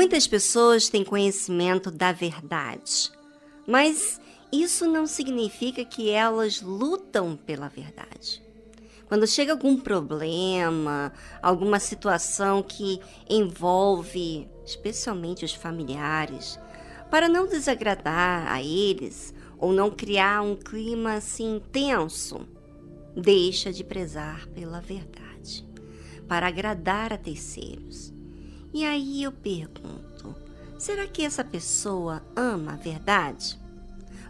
Muitas pessoas têm conhecimento da verdade, mas isso não significa que elas lutam pela verdade. Quando chega algum problema, alguma situação que envolve especialmente os familiares, para não desagradar a eles ou não criar um clima assim tenso, deixa de prezar pela verdade, para agradar a terceiros. E aí eu pergunto: será que essa pessoa ama a verdade?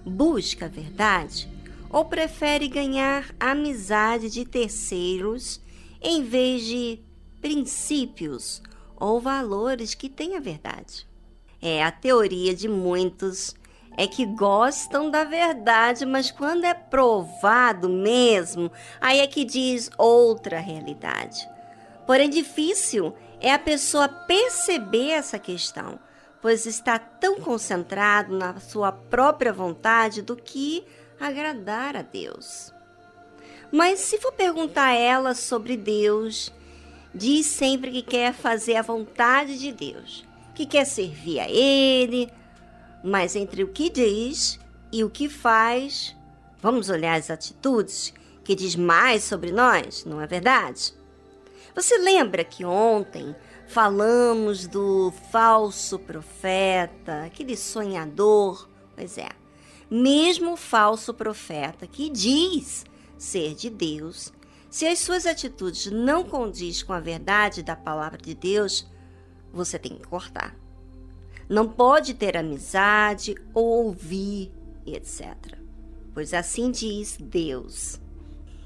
Busca a verdade? Ou prefere ganhar amizade de terceiros em vez de princípios ou valores que têm a verdade? É a teoria de muitos é que gostam da verdade, mas quando é provado mesmo, aí é que diz outra realidade. Porém, difícil é a pessoa perceber essa questão, pois está tão concentrado na sua própria vontade do que agradar a Deus. Mas se for perguntar a ela sobre Deus, diz sempre que quer fazer a vontade de Deus, que quer servir a Ele, mas entre o que diz e o que faz, vamos olhar as atitudes que diz mais sobre nós, não é verdade? Você lembra que ontem falamos do falso profeta, aquele sonhador? Pois é, mesmo o falso profeta que diz ser de Deus, se as suas atitudes não condiz com a verdade da palavra de Deus, você tem que cortar não pode ter amizade ou ouvir, etc. Pois assim diz Deus.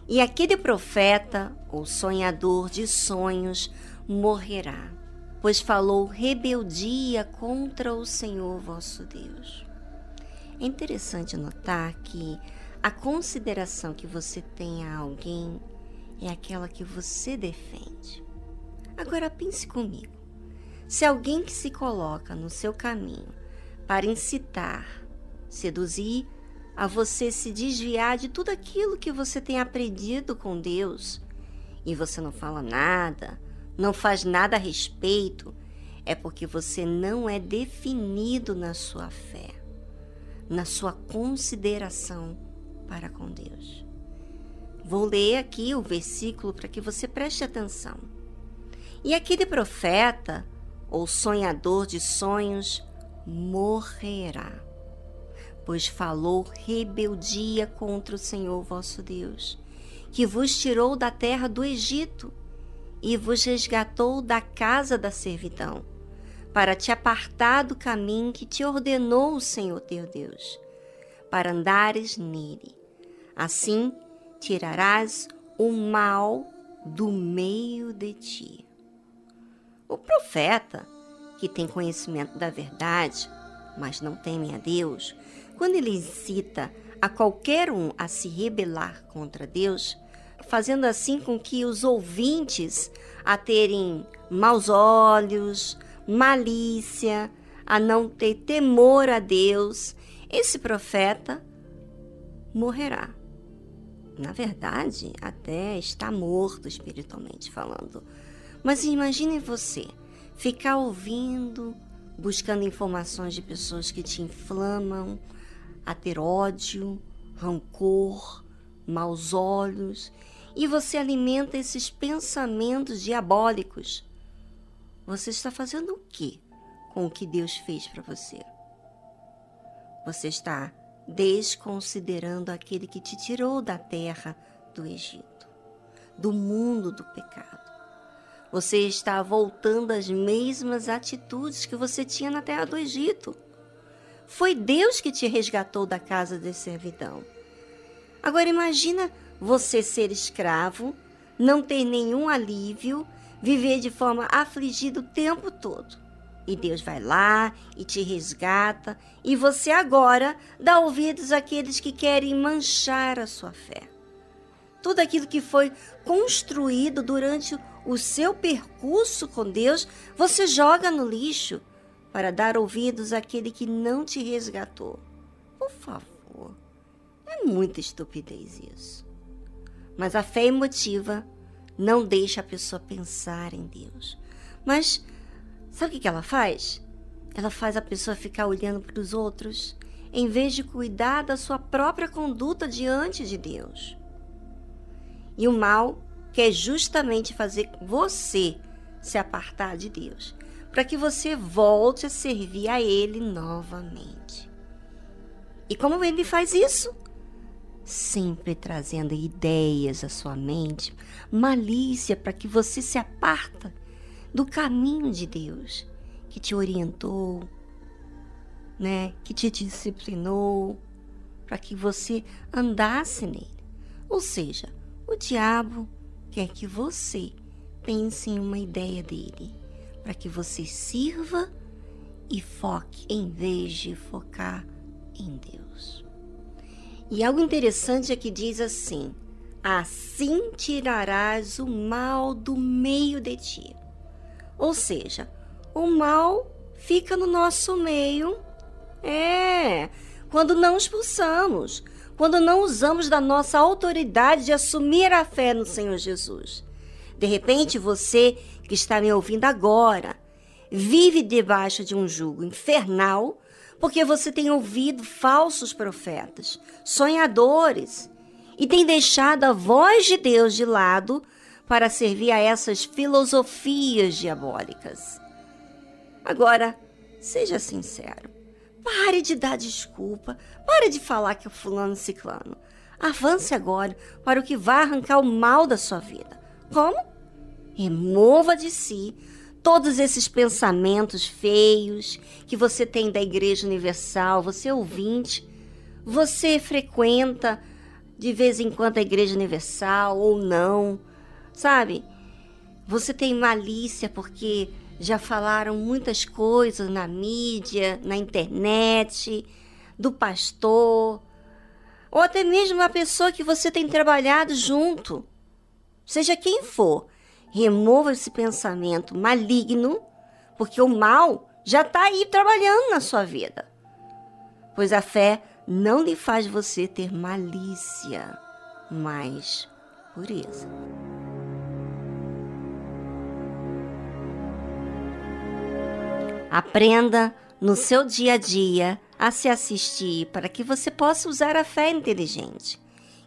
E aquele profeta ou sonhador de sonhos morrerá, pois falou rebeldia contra o Senhor vosso Deus. É interessante notar que a consideração que você tem a alguém é aquela que você defende. Agora pense comigo. Se alguém que se coloca no seu caminho para incitar, seduzir a você se desviar de tudo aquilo que você tem aprendido com Deus e você não fala nada, não faz nada a respeito, é porque você não é definido na sua fé, na sua consideração para com Deus. Vou ler aqui o versículo para que você preste atenção. E aquele profeta ou sonhador de sonhos morrerá, pois falou rebeldia contra o Senhor vosso Deus, que vos tirou da terra do Egito e vos resgatou da casa da servidão, para te apartar do caminho que te ordenou o Senhor teu Deus, para andares nele. Assim tirarás o mal do meio de ti. O profeta, que tem conhecimento da verdade, mas não teme a Deus, quando ele incita a qualquer um a se rebelar contra Deus, fazendo assim com que os ouvintes a terem maus olhos, malícia, a não ter temor a Deus, esse profeta morrerá. Na verdade, até está morto espiritualmente falando mas imagine você ficar ouvindo, buscando informações de pessoas que te inflamam, a ter ódio, rancor, maus olhos, e você alimenta esses pensamentos diabólicos. Você está fazendo o que com o que Deus fez para você? Você está desconsiderando aquele que te tirou da terra do Egito, do mundo do pecado. Você está voltando às mesmas atitudes que você tinha na terra do Egito. Foi Deus que te resgatou da casa de servidão. Agora imagina você ser escravo, não ter nenhum alívio, viver de forma afligida o tempo todo. E Deus vai lá e te resgata, e você agora dá ouvidos àqueles que querem manchar a sua fé. Tudo aquilo que foi construído durante o seu percurso com Deus, você joga no lixo para dar ouvidos àquele que não te resgatou. Por favor, é muita estupidez isso. Mas a fé emotiva não deixa a pessoa pensar em Deus. Mas sabe o que ela faz? ela faz a pessoa ficar olhando para os outros, em vez de cuidar da sua própria conduta diante de Deus. E o mal quer justamente fazer você se apartar de Deus, para que você volte a servir a Ele novamente. E como ele faz isso? Sempre trazendo ideias à sua mente, malícia para que você se aparta do caminho de Deus que te orientou, né, que te disciplinou, para que você andasse nele. Ou seja, o diabo quer que você pense em uma ideia dele, para que você sirva e foque em vez de focar em Deus. E algo interessante é que diz assim: Assim tirarás o mal do meio de ti. Ou seja, o mal fica no nosso meio. É, quando não expulsamos, quando não usamos da nossa autoridade de assumir a fé no Senhor Jesus. De repente, você que está me ouvindo agora, vive debaixo de um jugo infernal porque você tem ouvido falsos profetas, sonhadores, e tem deixado a voz de Deus de lado para servir a essas filosofias diabólicas. Agora, seja sincero. Pare de dar desculpa. Pare de falar que é fulano ciclano. Avance agora para o que vai arrancar o mal da sua vida. Como? Remova de si todos esses pensamentos feios que você tem da Igreja Universal, você é ouvinte, você frequenta de vez em quando a Igreja Universal ou não, sabe? Você tem malícia porque já falaram muitas coisas na mídia, na internet, do pastor, ou até mesmo a pessoa que você tem trabalhado junto. Seja quem for, remova esse pensamento maligno, porque o mal já está aí trabalhando na sua vida. Pois a fé não lhe faz você ter malícia, mas pureza. Aprenda no seu dia a dia a se assistir para que você possa usar a fé inteligente,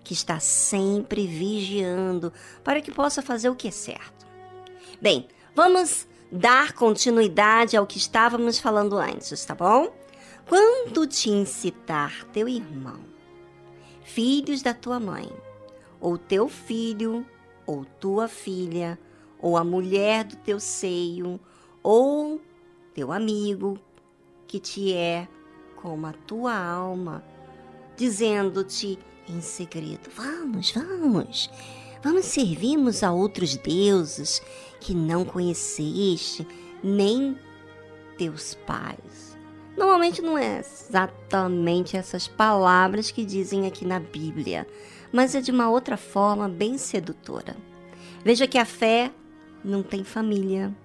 que está sempre vigiando para que possa fazer o que é certo. Bem, vamos dar continuidade ao que estávamos falando antes, tá bom? Quando te incitar teu irmão, filhos da tua mãe, ou teu filho, ou tua filha, ou a mulher do teu seio, ou teu amigo, que te é como a tua alma, dizendo-te em segredo: Vamos, vamos, vamos servirmos a outros deuses que não conheceste, nem teus pais. Normalmente não é exatamente essas palavras que dizem aqui na Bíblia, mas é de uma outra forma bem sedutora. Veja que a fé não tem família,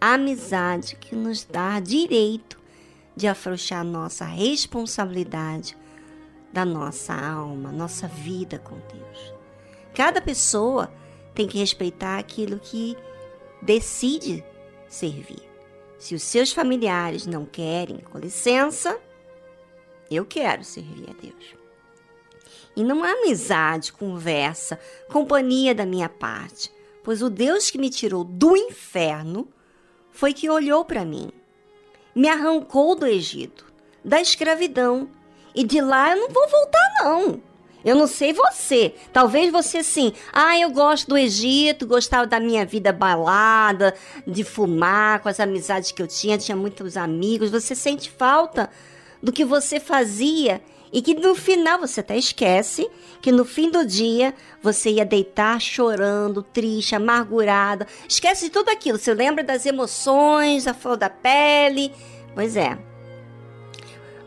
a amizade que nos dá direito de afrouxar nossa responsabilidade da nossa alma, nossa vida com Deus. Cada pessoa tem que respeitar aquilo que decide servir. Se os seus familiares não querem, com licença, eu quero servir a Deus. E não há amizade, conversa, companhia da minha parte, pois o Deus que me tirou do inferno foi que olhou para mim, me arrancou do Egito, da escravidão, e de lá eu não vou voltar não. Eu não sei você. Talvez você sim. Ah, eu gosto do Egito, gostava da minha vida balada, de fumar, com as amizades que eu tinha, tinha muitos amigos. Você sente falta do que você fazia e que no final você até esquece que no fim do dia você ia deitar chorando, triste, amargurada. Esquece de tudo aquilo. Você lembra das emoções, da flor da pele. Pois é.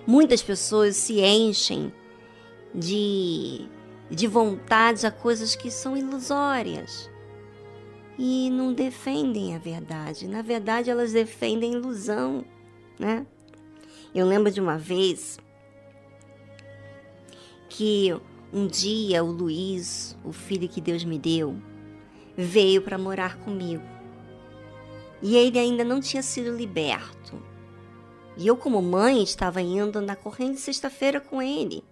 Muitas pessoas se enchem de, de vontades a coisas que são ilusórias e não defendem a verdade. Na verdade, elas defendem ilusão, né? Eu lembro de uma vez que um dia o Luiz, o filho que Deus me deu, veio para morar comigo. E ele ainda não tinha sido liberto. E eu, como mãe, estava indo na corrente sexta-feira com ele.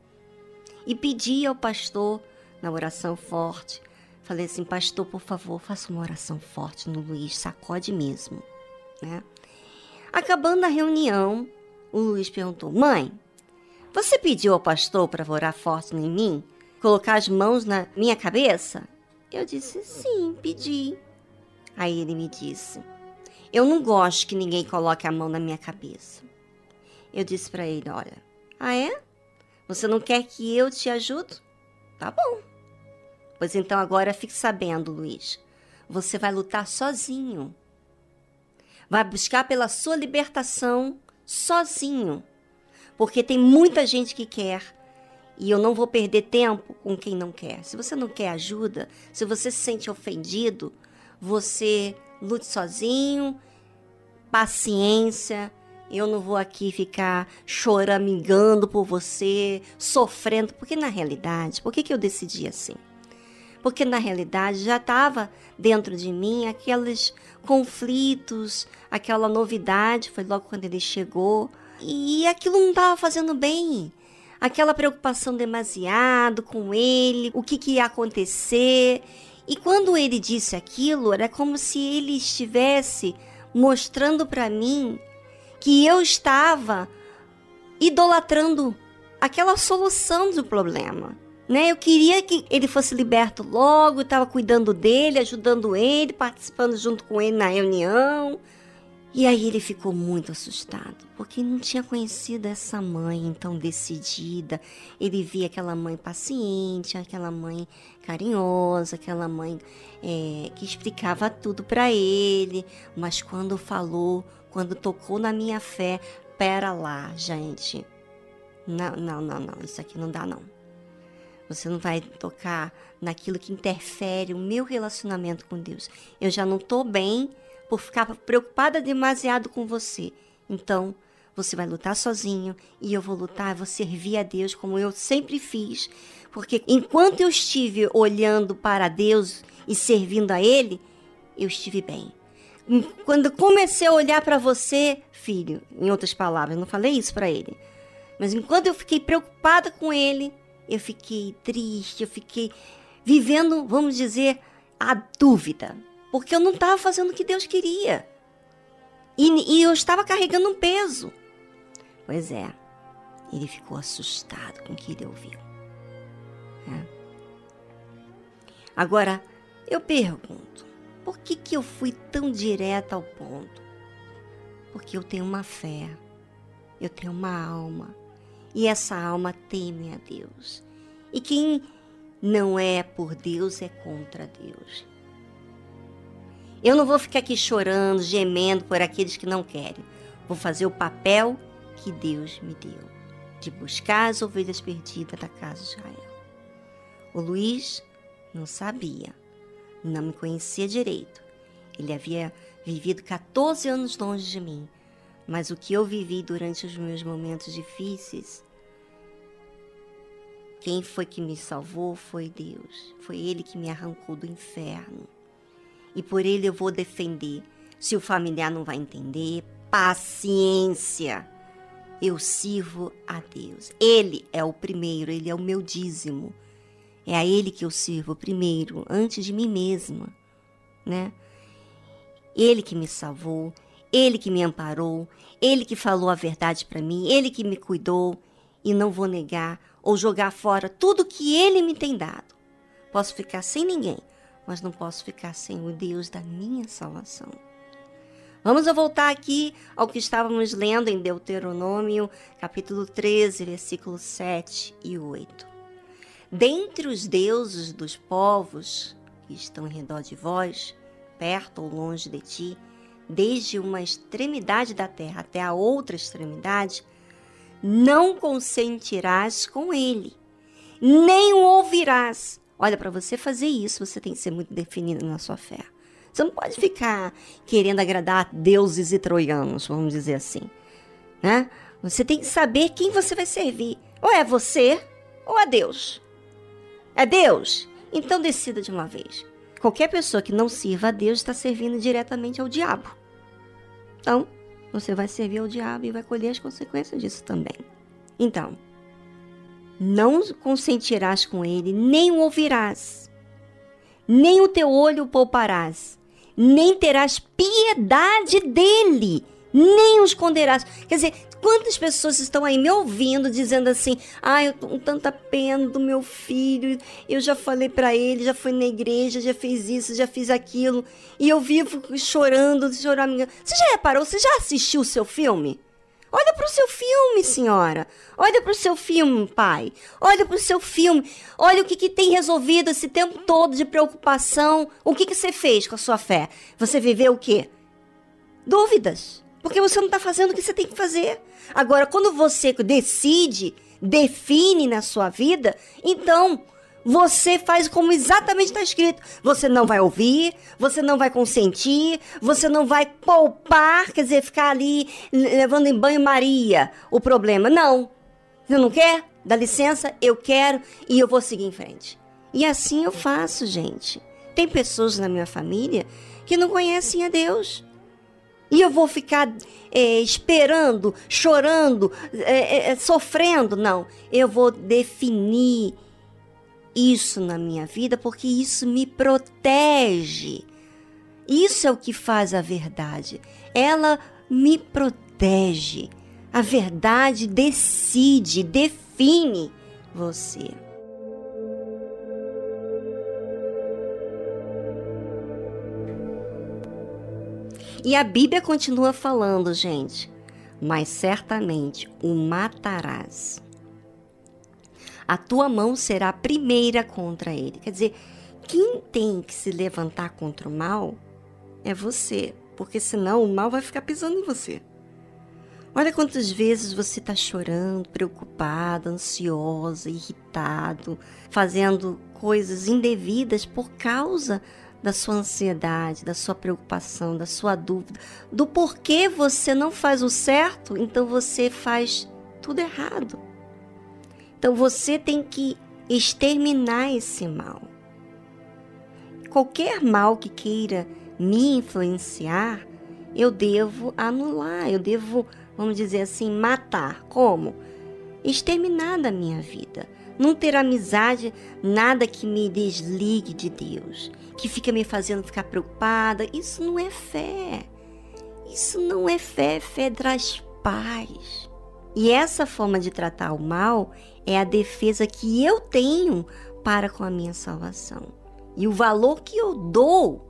E pedi ao pastor, na oração forte, falei assim, pastor, por favor, faça uma oração forte no Luiz, sacode mesmo, né? Acabando a reunião, o Luiz perguntou, mãe, você pediu ao pastor para orar forte em mim? Colocar as mãos na minha cabeça? Eu disse, sim, pedi. Aí ele me disse, eu não gosto que ninguém coloque a mão na minha cabeça. Eu disse para ele: Olha, ah é? Você não quer que eu te ajude? Tá bom. Pois então agora fique sabendo, Luiz. Você vai lutar sozinho. Vai buscar pela sua libertação sozinho. Porque tem muita gente que quer. E eu não vou perder tempo com quem não quer. Se você não quer ajuda, se você se sente ofendido, você lute sozinho, paciência, eu não vou aqui ficar choramingando por você, sofrendo, porque na realidade, por que, que eu decidi assim? Porque na realidade já estava dentro de mim aqueles conflitos, aquela novidade, foi logo quando ele chegou, e aquilo não estava fazendo bem. Aquela preocupação demasiado com ele, o que, que ia acontecer. E quando ele disse aquilo, era como se ele estivesse mostrando para mim que eu estava idolatrando aquela solução do problema. Né? Eu queria que ele fosse liberto logo, estava cuidando dele, ajudando ele, participando junto com ele na reunião. E aí ele ficou muito assustado, porque não tinha conhecido essa mãe tão decidida. Ele via aquela mãe paciente, aquela mãe carinhosa, aquela mãe é, que explicava tudo para ele. Mas quando falou quando tocou na minha fé, pera lá, gente. Não, não, não, não, isso aqui não dá não. Você não vai tocar naquilo que interfere o meu relacionamento com Deus. Eu já não estou bem por ficar preocupada demasiado com você. Então, você vai lutar sozinho e eu vou lutar, vou servir a Deus como eu sempre fiz. Porque enquanto eu estive olhando para Deus e servindo a Ele, eu estive bem. Quando comecei a olhar para você, filho, em outras palavras, não falei isso para ele. Mas enquanto eu fiquei preocupada com ele, eu fiquei triste, eu fiquei vivendo, vamos dizer, a dúvida. Porque eu não estava fazendo o que Deus queria. E, e eu estava carregando um peso. Pois é, ele ficou assustado com o que ele ouviu. É. Agora, eu pergunto: por que, que eu fui tão direta ao ponto? Porque eu tenho uma fé, eu tenho uma alma, e essa alma teme a Deus. E quem não é por Deus é contra Deus. Eu não vou ficar aqui chorando, gemendo por aqueles que não querem. Vou fazer o papel que Deus me deu, de buscar as ovelhas perdidas da casa de Israel. O Luiz não sabia não me conhecia direito. Ele havia vivido 14 anos longe de mim, mas o que eu vivi durante os meus momentos difíceis, quem foi que me salvou foi Deus. Foi Ele que me arrancou do inferno. E por Ele eu vou defender. Se o familiar não vai entender, paciência. Eu sirvo a Deus. Ele é o primeiro, Ele é o meu dízimo. É a Ele que eu sirvo primeiro, antes de mim mesma, né? Ele que me salvou, Ele que me amparou, Ele que falou a verdade para mim, Ele que me cuidou e não vou negar ou jogar fora tudo que Ele me tem dado. Posso ficar sem ninguém, mas não posso ficar sem o Deus da minha salvação. Vamos voltar aqui ao que estávamos lendo em Deuteronômio, capítulo 13, versículos 7 e 8. Dentre os deuses dos povos que estão em redor de vós, perto ou longe de ti, desde uma extremidade da terra até a outra extremidade, não consentirás com ele, nem o ouvirás. Olha, para você fazer isso, você tem que ser muito definido na sua fé. Você não pode ficar querendo agradar deuses e troianos, vamos dizer assim. Né? Você tem que saber quem você vai servir. Ou é você, ou é Deus. É Deus? Então decida de uma vez. Qualquer pessoa que não sirva a Deus está servindo diretamente ao diabo. Então, você vai servir ao diabo e vai colher as consequências disso também. Então, não consentirás com ele, nem o ouvirás, nem o teu olho pouparás, nem terás piedade dele, nem o esconderás. Quer dizer, quantas pessoas estão aí me ouvindo dizendo assim: "Ah, eu tô com tanta pena do meu filho, eu já falei para ele, já foi na igreja, já fez isso, já fiz aquilo, e eu vivo chorando, chorando". Você já reparou? Você já assistiu o seu filme? Olha para o seu filme, senhora. Olha para o seu filme, pai. Olha para o seu filme. Olha o que, que tem resolvido esse tempo todo de preocupação. O que, que você fez com a sua fé? Você viveu o quê? Dúvidas. Porque você não está fazendo o que você tem que fazer. Agora, quando você decide, define na sua vida, então você faz como exatamente está escrito. Você não vai ouvir, você não vai consentir, você não vai poupar, quer dizer, ficar ali levando em banho-maria o problema. Não. Você não quer? Dá licença, eu quero e eu vou seguir em frente. E assim eu faço, gente. Tem pessoas na minha família que não conhecem a Deus. E eu vou ficar é, esperando, chorando, é, é, sofrendo. Não. Eu vou definir isso na minha vida porque isso me protege. Isso é o que faz a verdade. Ela me protege. A verdade decide, define você. E a Bíblia continua falando, gente, mas certamente o matarás. A tua mão será a primeira contra ele. Quer dizer, quem tem que se levantar contra o mal é você, porque senão o mal vai ficar pisando em você. Olha quantas vezes você está chorando, preocupada, ansiosa, irritado, fazendo coisas indevidas por causa da sua ansiedade, da sua preocupação, da sua dúvida, do porquê você não faz o certo, então você faz tudo errado. Então você tem que exterminar esse mal. Qualquer mal que queira me influenciar, eu devo anular, eu devo, vamos dizer assim, matar. Como? Exterminar da minha vida não ter amizade, nada que me desligue de Deus, que fica me fazendo ficar preocupada. Isso não é fé. Isso não é fé, fé traz paz. E essa forma de tratar o mal é a defesa que eu tenho para com a minha salvação. E o valor que eu dou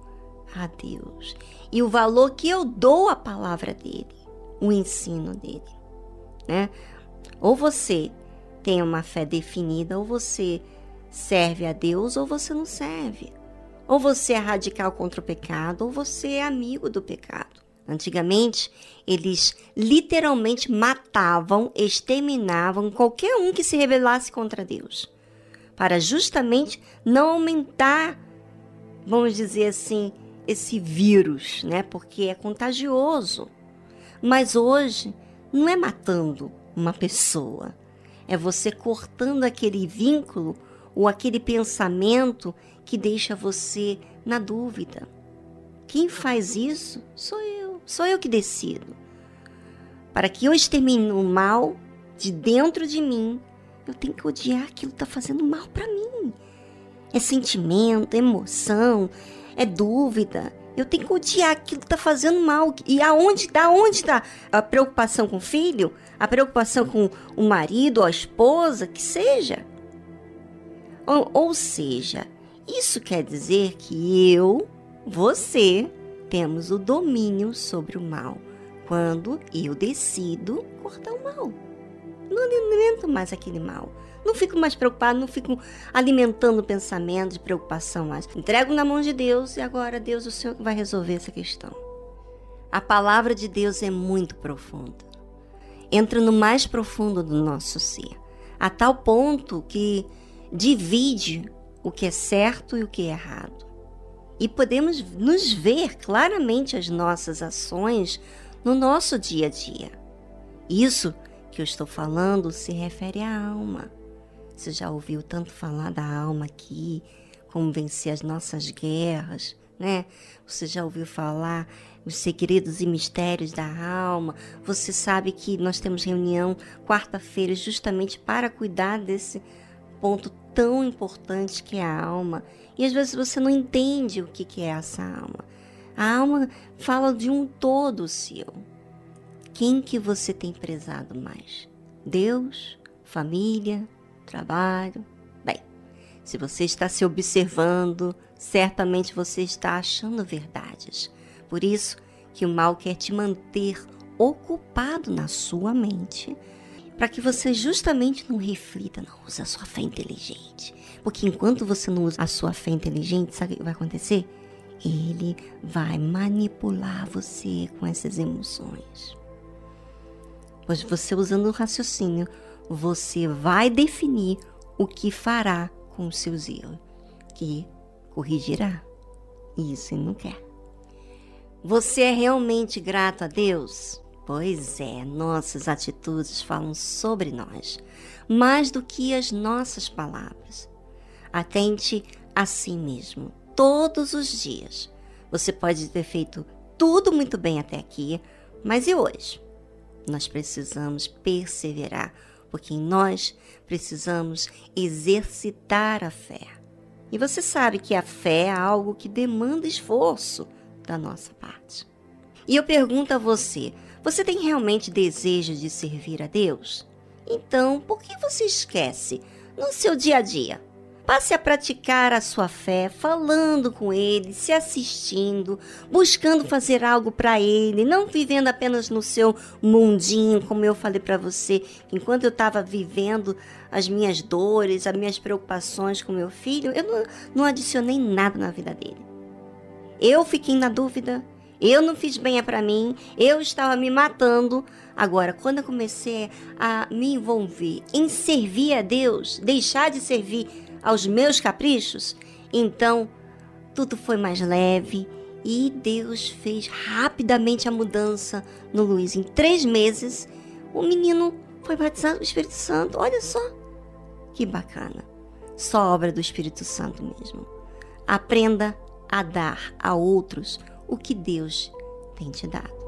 a Deus. E o valor que eu dou à palavra dele, o ensino dele. Né? Ou você tem uma fé definida, ou você serve a Deus ou você não serve. Ou você é radical contra o pecado, ou você é amigo do pecado. Antigamente, eles literalmente matavam, exterminavam qualquer um que se rebelasse contra Deus, para justamente não aumentar, vamos dizer assim, esse vírus, né? Porque é contagioso. Mas hoje não é matando uma pessoa, é você cortando aquele vínculo ou aquele pensamento que deixa você na dúvida. Quem faz isso sou eu, sou eu que decido. Para que eu extermine o mal de dentro de mim, eu tenho que odiar aquilo que está fazendo mal para mim. É sentimento, é emoção, é dúvida, eu tenho que odiar aquilo que está fazendo mal. E aonde, da onde está a preocupação com o filho? A preocupação com o marido a esposa? Que seja. Ou, ou seja, isso quer dizer que eu, você, temos o domínio sobre o mal. Quando eu decido cortar o mal. Não alimento mais aquele mal. Não fico mais preocupado, não fico alimentando pensamento de preocupação mais. Entrego na mão de Deus e agora, Deus, o Senhor vai resolver essa questão. A palavra de Deus é muito profunda. Entra no mais profundo do nosso ser, a tal ponto que divide o que é certo e o que é errado. E podemos nos ver claramente as nossas ações no nosso dia a dia. Isso que eu estou falando se refere à alma. Você já ouviu tanto falar da alma aqui, como vencer as nossas guerras, né? Você já ouviu falar os segredos e mistérios da alma. Você sabe que nós temos reunião quarta-feira justamente para cuidar desse ponto tão importante que é a alma. E às vezes você não entende o que é essa alma. A alma fala de um todo seu. Quem que você tem prezado mais? Deus, família, trabalho? Bem, se você está se observando, certamente você está achando verdades. Por isso que o mal quer te manter ocupado na sua mente, para que você justamente não reflita, não use a sua fé inteligente. Porque enquanto você não usa a sua fé inteligente, sabe o que vai acontecer? Ele vai manipular você com essas emoções. Pois você usando o raciocínio, você vai definir o que fará com os seus erros, que corrigirá. Isso ele não quer. Você é realmente grato a Deus? Pois é, nossas atitudes falam sobre nós, mais do que as nossas palavras. Atente a si mesmo, todos os dias. Você pode ter feito tudo muito bem até aqui, mas e hoje? Nós precisamos perseverar, porque nós precisamos exercitar a fé. E você sabe que a fé é algo que demanda esforço da nossa parte. E eu pergunto a você: você tem realmente desejo de servir a Deus? Então, por que você esquece no seu dia a dia? Passe a praticar a sua fé, falando com Ele, se assistindo, buscando fazer algo para Ele, não vivendo apenas no seu mundinho, como eu falei para você, enquanto eu estava vivendo as minhas dores, as minhas preocupações com meu filho, eu não, não adicionei nada na vida dele. Eu fiquei na dúvida, eu não fiz bem para mim, eu estava me matando. Agora, quando eu comecei a me envolver em servir a Deus, deixar de servir aos meus caprichos, então tudo foi mais leve e Deus fez rapidamente a mudança no Luiz. Em três meses, o menino foi batizado do Espírito Santo. Olha só que bacana. Só obra do Espírito Santo mesmo. Aprenda a dar a outros o que Deus tem te dado.